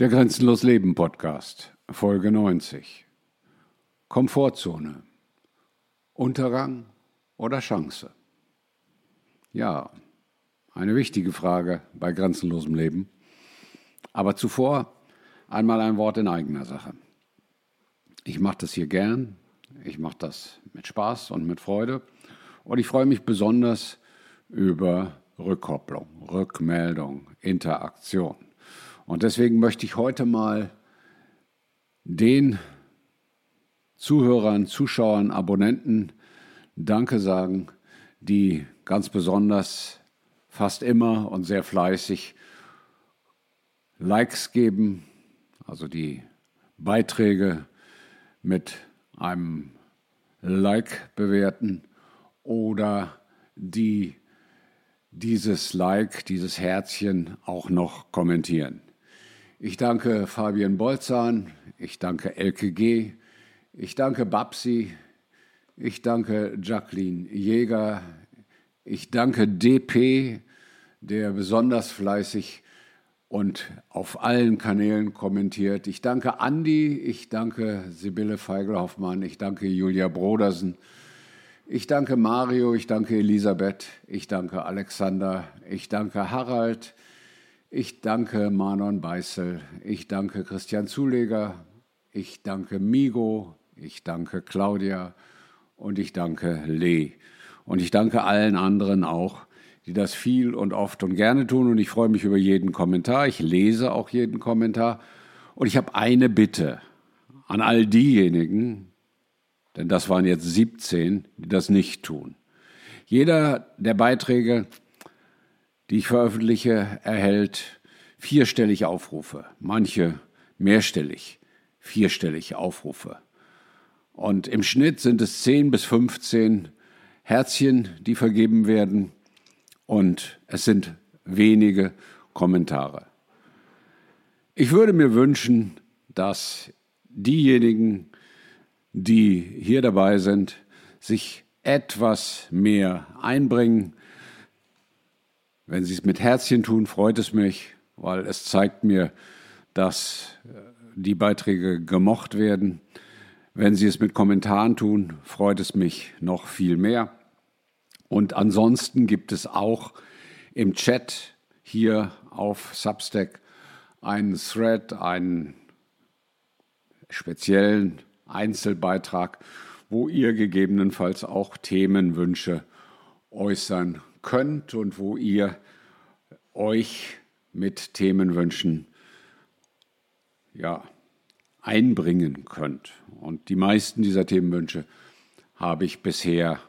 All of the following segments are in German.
Der Grenzenlos Leben Podcast, Folge 90. Komfortzone. Untergang oder Chance? Ja, eine wichtige Frage bei grenzenlosem Leben. Aber zuvor einmal ein Wort in eigener Sache. Ich mache das hier gern, ich mache das mit Spaß und mit Freude und ich freue mich besonders über Rückkopplung, Rückmeldung, Interaktion. Und deswegen möchte ich heute mal den Zuhörern, Zuschauern, Abonnenten Danke sagen, die ganz besonders fast immer und sehr fleißig Likes geben, also die Beiträge mit einem Like bewerten oder die dieses Like, dieses Herzchen auch noch kommentieren. Ich danke Fabian Bolzahn, ich danke Elke G., ich danke Babsi, ich danke Jacqueline Jäger, ich danke DP, der besonders fleißig und auf allen Kanälen kommentiert. Ich danke Andi, ich danke Sibylle Feigelhoffmann, ich danke Julia Brodersen, ich danke Mario, ich danke Elisabeth, ich danke Alexander, ich danke Harald, ich danke Manon Beißel, ich danke Christian Zuleger, ich danke Migo, ich danke Claudia und ich danke Lee. Und ich danke allen anderen auch, die das viel und oft und gerne tun. Und ich freue mich über jeden Kommentar. Ich lese auch jeden Kommentar. Und ich habe eine Bitte an all diejenigen, denn das waren jetzt 17, die das nicht tun. Jeder der Beiträge, die ich veröffentliche, erhält vierstellig Aufrufe, manche mehrstellig, vierstellig Aufrufe. Und im Schnitt sind es 10 bis 15 Herzchen, die vergeben werden und es sind wenige Kommentare. Ich würde mir wünschen, dass diejenigen, die hier dabei sind, sich etwas mehr einbringen. Wenn Sie es mit Herzchen tun, freut es mich, weil es zeigt mir, dass äh, die Beiträge gemocht werden. Wenn Sie es mit Kommentaren tun, freut es mich noch viel mehr. Und ansonsten gibt es auch im Chat hier auf Substack einen Thread, einen speziellen Einzelbeitrag, wo ihr gegebenenfalls auch Themenwünsche äußern könnt und wo ihr euch mit Themenwünschen ja, einbringen könnt. Und die meisten dieser Themenwünsche habe ich bisher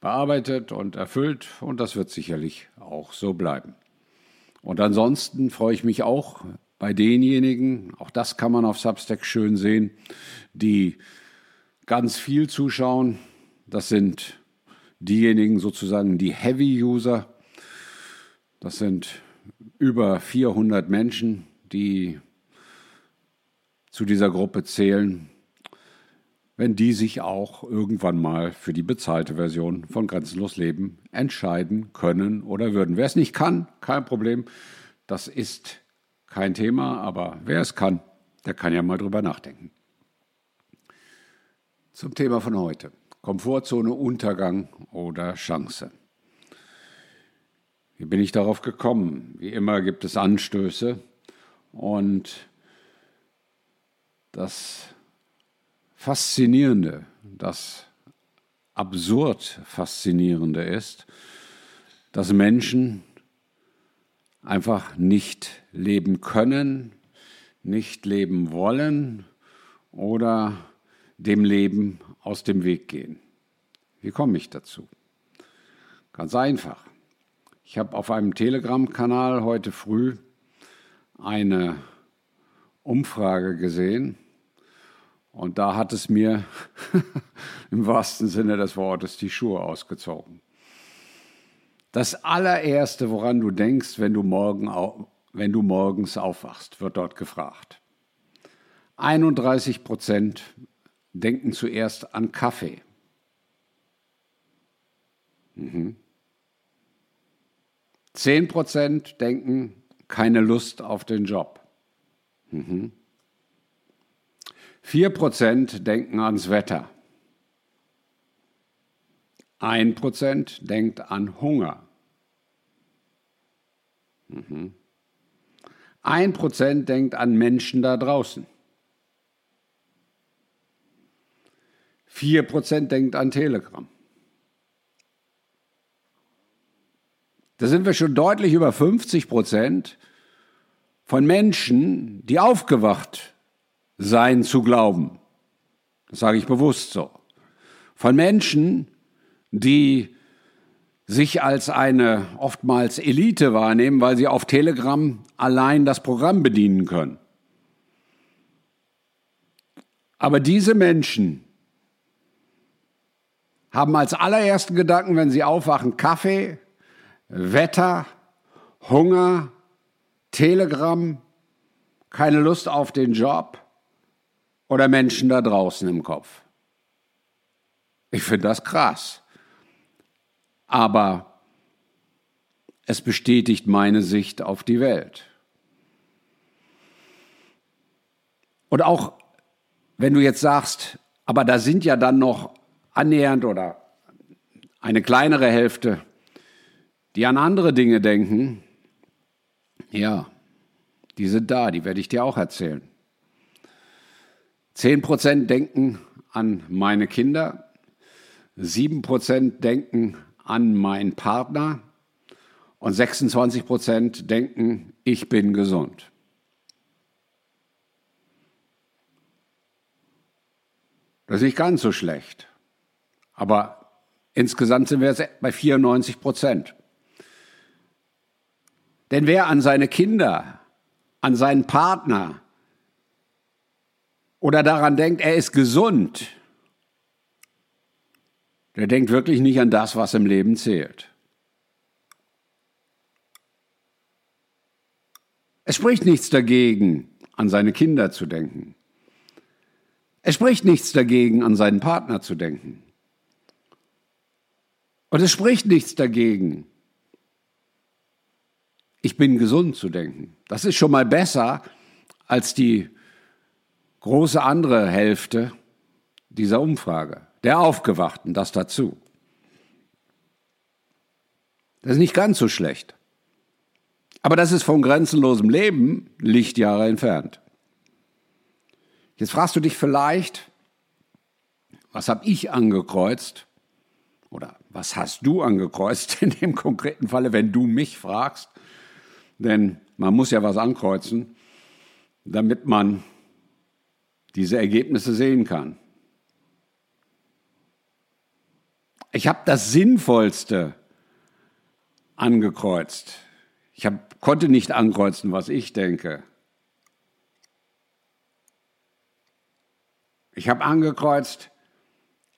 bearbeitet und erfüllt und das wird sicherlich auch so bleiben. Und ansonsten freue ich mich auch bei denjenigen, auch das kann man auf Substack schön sehen, die ganz viel zuschauen. Das sind diejenigen sozusagen, die Heavy-User. Das sind über 400 Menschen, die zu dieser Gruppe zählen, wenn die sich auch irgendwann mal für die bezahlte Version von Grenzenlos Leben entscheiden können oder würden. Wer es nicht kann, kein Problem. Das ist kein Thema, aber wer es kann, der kann ja mal drüber nachdenken. Zum Thema von heute. Komfortzone, Untergang oder Chance. Wie bin ich darauf gekommen? Wie immer gibt es Anstöße und das Faszinierende, das absurd Faszinierende ist, dass Menschen einfach nicht leben können, nicht leben wollen oder dem Leben aus dem Weg gehen. Wie komme ich dazu? Ganz einfach. Ich habe auf einem Telegram-Kanal heute früh eine Umfrage gesehen und da hat es mir im wahrsten Sinne des Wortes die Schuhe ausgezogen. Das allererste, woran du denkst, wenn du, morgen, wenn du morgens aufwachst, wird dort gefragt. 31 Prozent denken zuerst an Kaffee. Mhm. 10 Prozent denken keine Lust auf den Job. Mhm. 4% denken ans Wetter. 1% denkt an Hunger. Mhm. 1% denkt an Menschen da draußen. 4% denkt an Telegram. Da sind wir schon deutlich über 50 Prozent von Menschen, die aufgewacht sein zu glauben. Das sage ich bewusst so. Von Menschen, die sich als eine oftmals Elite wahrnehmen, weil sie auf Telegram allein das Programm bedienen können. Aber diese Menschen haben als allerersten Gedanken, wenn sie aufwachen, Kaffee, Wetter, Hunger, Telegram, keine Lust auf den Job oder Menschen da draußen im Kopf. Ich finde das krass. Aber es bestätigt meine Sicht auf die Welt. Und auch wenn du jetzt sagst, aber da sind ja dann noch annähernd oder eine kleinere Hälfte, die an andere Dinge denken, ja, die sind da, die werde ich dir auch erzählen. Zehn Prozent denken an meine Kinder, sieben Prozent denken an meinen Partner und 26 Prozent denken, ich bin gesund. Das ist nicht ganz so schlecht. Aber insgesamt sind wir jetzt bei 94 Prozent. Denn wer an seine Kinder, an seinen Partner oder daran denkt, er ist gesund, der denkt wirklich nicht an das, was im Leben zählt. Es spricht nichts dagegen, an seine Kinder zu denken. Es spricht nichts dagegen, an seinen Partner zu denken. Und es spricht nichts dagegen, ich bin gesund zu denken. Das ist schon mal besser als die große andere Hälfte dieser Umfrage, der Aufgewachten, das dazu. Das ist nicht ganz so schlecht. Aber das ist von grenzenlosem Leben Lichtjahre entfernt. Jetzt fragst du dich vielleicht, was habe ich angekreuzt? Oder was hast du angekreuzt in dem konkreten Falle, wenn du mich fragst? Denn man muss ja was ankreuzen, damit man diese Ergebnisse sehen kann. Ich habe das Sinnvollste angekreuzt. Ich hab, konnte nicht ankreuzen, was ich denke. Ich habe angekreuzt,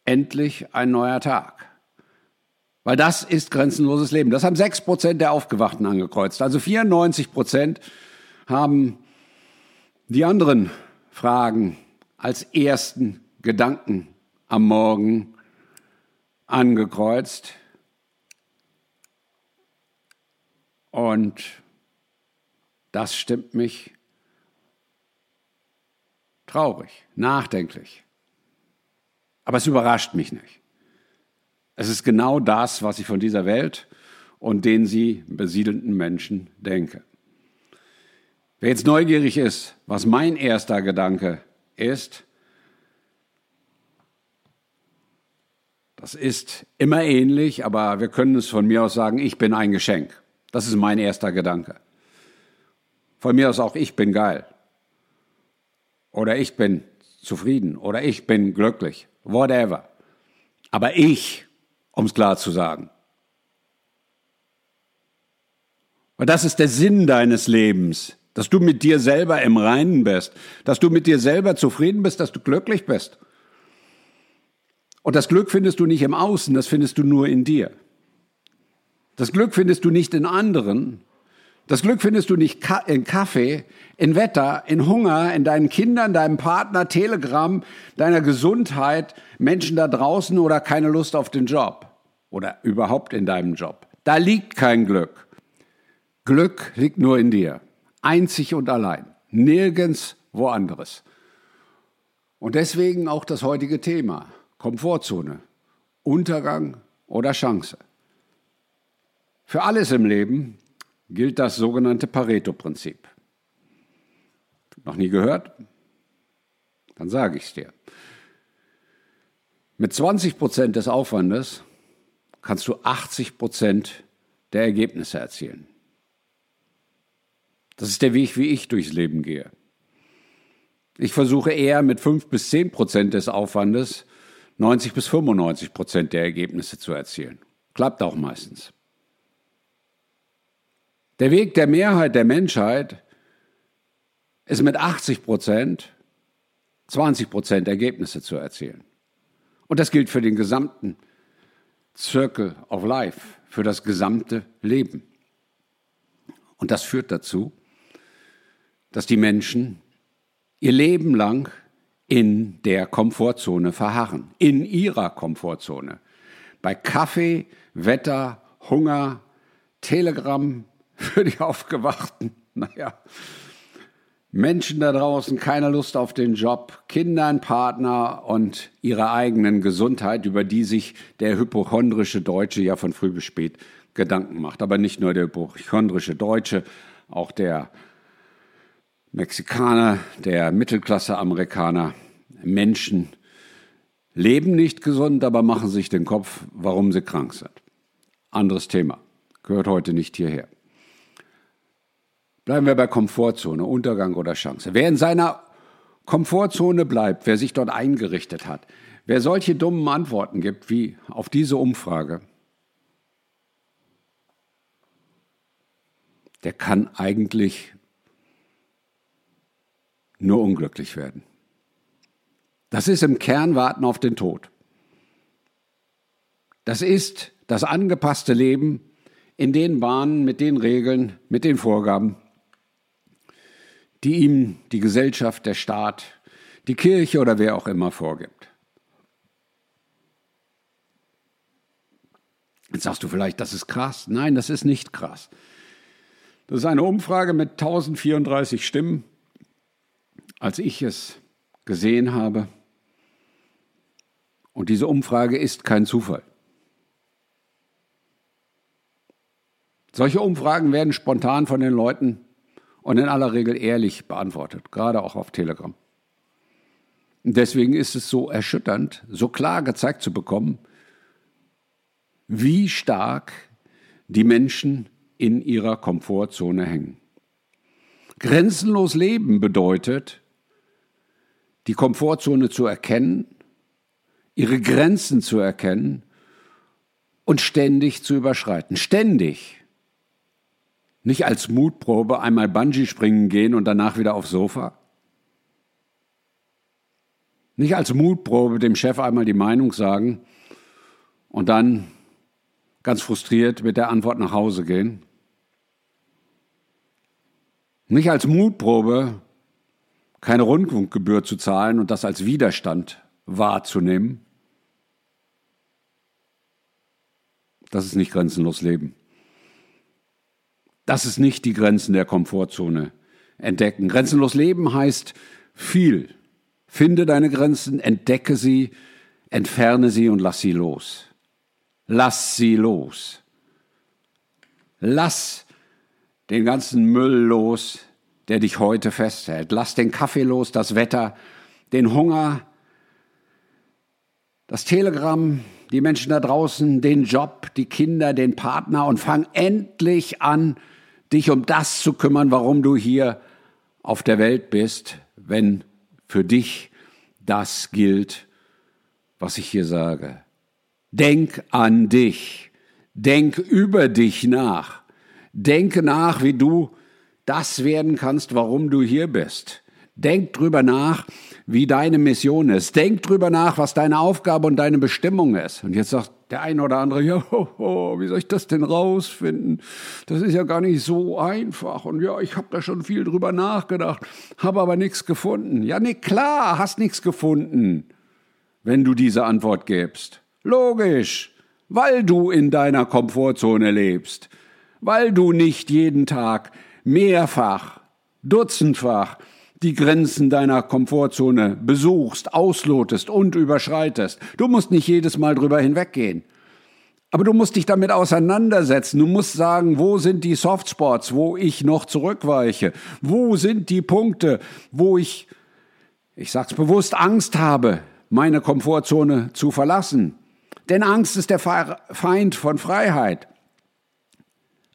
endlich ein neuer Tag. Weil das ist grenzenloses Leben. Das haben sechs Prozent der Aufgewachten angekreuzt. Also 94 Prozent haben die anderen Fragen als ersten Gedanken am Morgen angekreuzt. Und das stimmt mich traurig, nachdenklich. Aber es überrascht mich nicht. Es ist genau das, was ich von dieser Welt und den sie besiedelnden Menschen denke. Wer jetzt neugierig ist, was mein erster Gedanke ist, das ist immer ähnlich, aber wir können es von mir aus sagen, ich bin ein Geschenk. Das ist mein erster Gedanke. Von mir aus auch, ich bin geil. Oder ich bin zufrieden. Oder ich bin glücklich. Whatever. Aber ich um es klar zu sagen. Weil das ist der Sinn deines Lebens, dass du mit dir selber im Reinen bist, dass du mit dir selber zufrieden bist, dass du glücklich bist. Und das Glück findest du nicht im Außen, das findest du nur in dir. Das Glück findest du nicht in anderen, das Glück findest du nicht in Kaffee, in Wetter, in Hunger, in deinen Kindern, deinem Partner, Telegram, deiner Gesundheit, Menschen da draußen oder keine Lust auf den Job oder überhaupt in deinem Job. Da liegt kein Glück. Glück liegt nur in dir, einzig und allein. Nirgends woanders. Und deswegen auch das heutige Thema. Komfortzone. Untergang oder Chance. Für alles im Leben gilt das sogenannte Pareto-Prinzip. Noch nie gehört? Dann sage ich es dir. Mit 20 Prozent des Aufwandes kannst du 80 Prozent der Ergebnisse erzielen. Das ist der Weg, wie ich durchs Leben gehe. Ich versuche eher mit 5 bis 10 Prozent des Aufwandes 90 bis 95 Prozent der Ergebnisse zu erzielen. Klappt auch meistens. Der Weg der Mehrheit der Menschheit ist mit 80 Prozent 20 Prozent Ergebnisse zu erzielen. Und das gilt für den gesamten Circle of Life, für das gesamte Leben. Und das führt dazu, dass die Menschen ihr Leben lang in der Komfortzone verharren, in ihrer Komfortzone. Bei Kaffee, Wetter, Hunger, Telegramm für die Aufgewachten, naja, Menschen da draußen, keine Lust auf den Job, Kinder, einen Partner und ihre eigenen Gesundheit, über die sich der hypochondrische Deutsche ja von früh bis spät Gedanken macht. Aber nicht nur der hypochondrische Deutsche, auch der Mexikaner, der Mittelklasse-Amerikaner, Menschen leben nicht gesund, aber machen sich den Kopf, warum sie krank sind. Anderes Thema, gehört heute nicht hierher. Bleiben wir bei Komfortzone, Untergang oder Chance. Wer in seiner Komfortzone bleibt, wer sich dort eingerichtet hat, wer solche dummen Antworten gibt wie auf diese Umfrage, der kann eigentlich nur unglücklich werden. Das ist im Kern Warten auf den Tod. Das ist das angepasste Leben in den Bahnen, mit den Regeln, mit den Vorgaben, die ihm die Gesellschaft, der Staat, die Kirche oder wer auch immer vorgibt. Jetzt sagst du vielleicht, das ist krass. Nein, das ist nicht krass. Das ist eine Umfrage mit 1034 Stimmen. Als ich es gesehen habe, und diese Umfrage ist kein Zufall. Solche Umfragen werden spontan von den Leuten und in aller Regel ehrlich beantwortet, gerade auch auf Telegram. Deswegen ist es so erschütternd, so klar gezeigt zu bekommen, wie stark die Menschen in ihrer Komfortzone hängen. Grenzenlos leben bedeutet, die Komfortzone zu erkennen, ihre Grenzen zu erkennen und ständig zu überschreiten. Ständig. Nicht als Mutprobe einmal Bungee springen gehen und danach wieder aufs Sofa. Nicht als Mutprobe dem Chef einmal die Meinung sagen und dann ganz frustriert mit der Antwort nach Hause gehen. Nicht als Mutprobe keine Rundfunkgebühr zu zahlen und das als Widerstand wahrzunehmen. Das ist nicht grenzenlos Leben. Das ist nicht die Grenzen der Komfortzone entdecken. Grenzenlos leben heißt viel. Finde deine Grenzen, entdecke sie, entferne sie und lass sie los. Lass sie los. Lass den ganzen Müll los, der dich heute festhält. Lass den Kaffee los, das Wetter, den Hunger, das Telegramm, die Menschen da draußen, den Job, die Kinder, den Partner und fang endlich an, dich um das zu kümmern, warum du hier auf der Welt bist, wenn für dich das gilt, was ich hier sage. Denk an dich. Denk über dich nach. Denke nach, wie du das werden kannst, warum du hier bist. Denk drüber nach, wie deine Mission ist. Denk drüber nach, was deine Aufgabe und deine Bestimmung ist. Und jetzt sagt der eine oder andere, ja, ho, ho, wie soll ich das denn rausfinden? Das ist ja gar nicht so einfach. Und ja, ich habe da schon viel drüber nachgedacht, habe aber nichts gefunden. Ja, nee, klar, hast nichts gefunden, wenn du diese Antwort gibst. Logisch, weil du in deiner Komfortzone lebst, weil du nicht jeden Tag mehrfach dutzendfach die Grenzen deiner Komfortzone besuchst, auslotest und überschreitest. Du musst nicht jedes Mal drüber hinweggehen. Aber du musst dich damit auseinandersetzen. Du musst sagen, wo sind die Softspots, wo ich noch zurückweiche? Wo sind die Punkte, wo ich, ich sag's bewusst, Angst habe, meine Komfortzone zu verlassen? Denn Angst ist der Feind von Freiheit.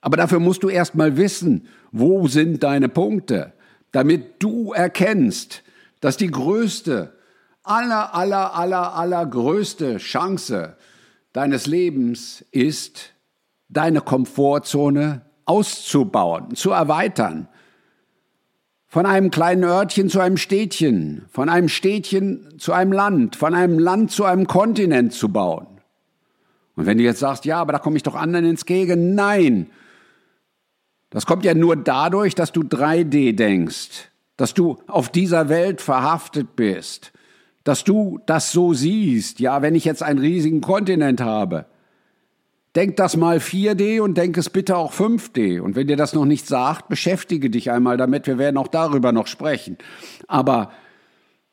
Aber dafür musst du erst mal wissen, wo sind deine Punkte, damit du erkennst, dass die größte, aller, aller, aller, aller größte Chance deines Lebens ist, deine Komfortzone auszubauen, zu erweitern. Von einem kleinen Örtchen zu einem Städtchen, von einem Städtchen zu einem Land, von einem Land zu einem Kontinent zu bauen. Und wenn du jetzt sagst, ja, aber da komme ich doch anderen ins Gegen, nein. Das kommt ja nur dadurch, dass du 3D denkst, dass du auf dieser Welt verhaftet bist, dass du das so siehst. Ja, wenn ich jetzt einen riesigen Kontinent habe, denk das mal 4D und denk es bitte auch 5D. Und wenn dir das noch nicht sagt, beschäftige dich einmal damit. Wir werden auch darüber noch sprechen. Aber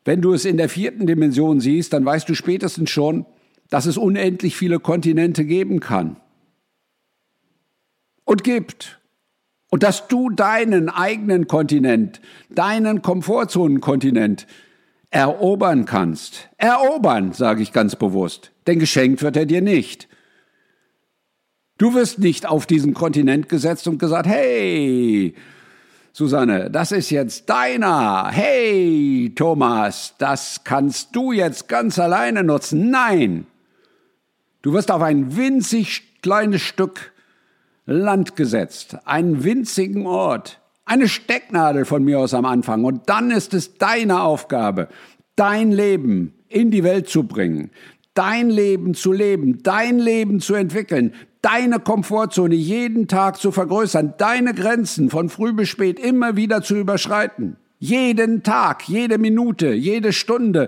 wenn du es in der vierten Dimension siehst, dann weißt du spätestens schon, dass es unendlich viele Kontinente geben kann. Und gibt. Und dass du deinen eigenen Kontinent, deinen Komfortzonenkontinent erobern kannst. Erobern, sage ich ganz bewusst, denn geschenkt wird er dir nicht. Du wirst nicht auf diesen Kontinent gesetzt und gesagt, hey, Susanne, das ist jetzt deiner. Hey, Thomas, das kannst du jetzt ganz alleine nutzen. Nein. Du wirst auf ein winzig kleines Stück Land gesetzt, einen winzigen Ort, eine Stecknadel von mir aus am Anfang. Und dann ist es deine Aufgabe, dein Leben in die Welt zu bringen, dein Leben zu leben, dein Leben zu entwickeln, deine Komfortzone jeden Tag zu vergrößern, deine Grenzen von früh bis spät immer wieder zu überschreiten. Jeden Tag, jede Minute, jede Stunde,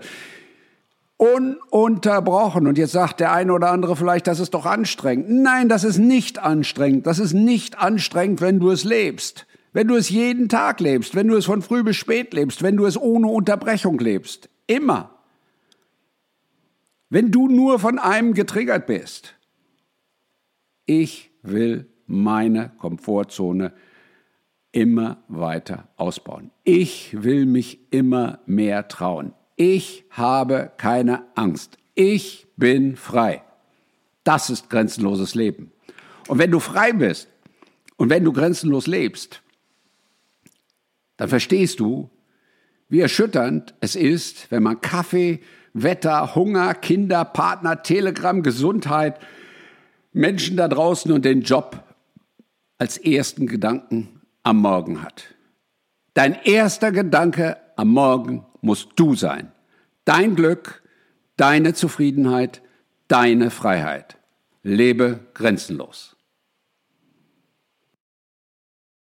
ununterbrochen. Und jetzt sagt der eine oder andere vielleicht, das ist doch anstrengend. Nein, das ist nicht anstrengend. Das ist nicht anstrengend, wenn du es lebst. Wenn du es jeden Tag lebst, wenn du es von früh bis spät lebst, wenn du es ohne Unterbrechung lebst. Immer. Wenn du nur von einem getriggert bist. Ich will meine Komfortzone immer weiter ausbauen. Ich will mich immer mehr trauen. Ich habe keine Angst. Ich bin frei. Das ist grenzenloses Leben. Und wenn du frei bist und wenn du grenzenlos lebst, dann verstehst du, wie erschütternd es ist, wenn man Kaffee, Wetter, Hunger, Kinder, Partner, Telegram, Gesundheit, Menschen da draußen und den Job als ersten Gedanken am Morgen hat. Dein erster Gedanke am Morgen musst du sein. Dein Glück, deine Zufriedenheit, deine Freiheit. Lebe grenzenlos.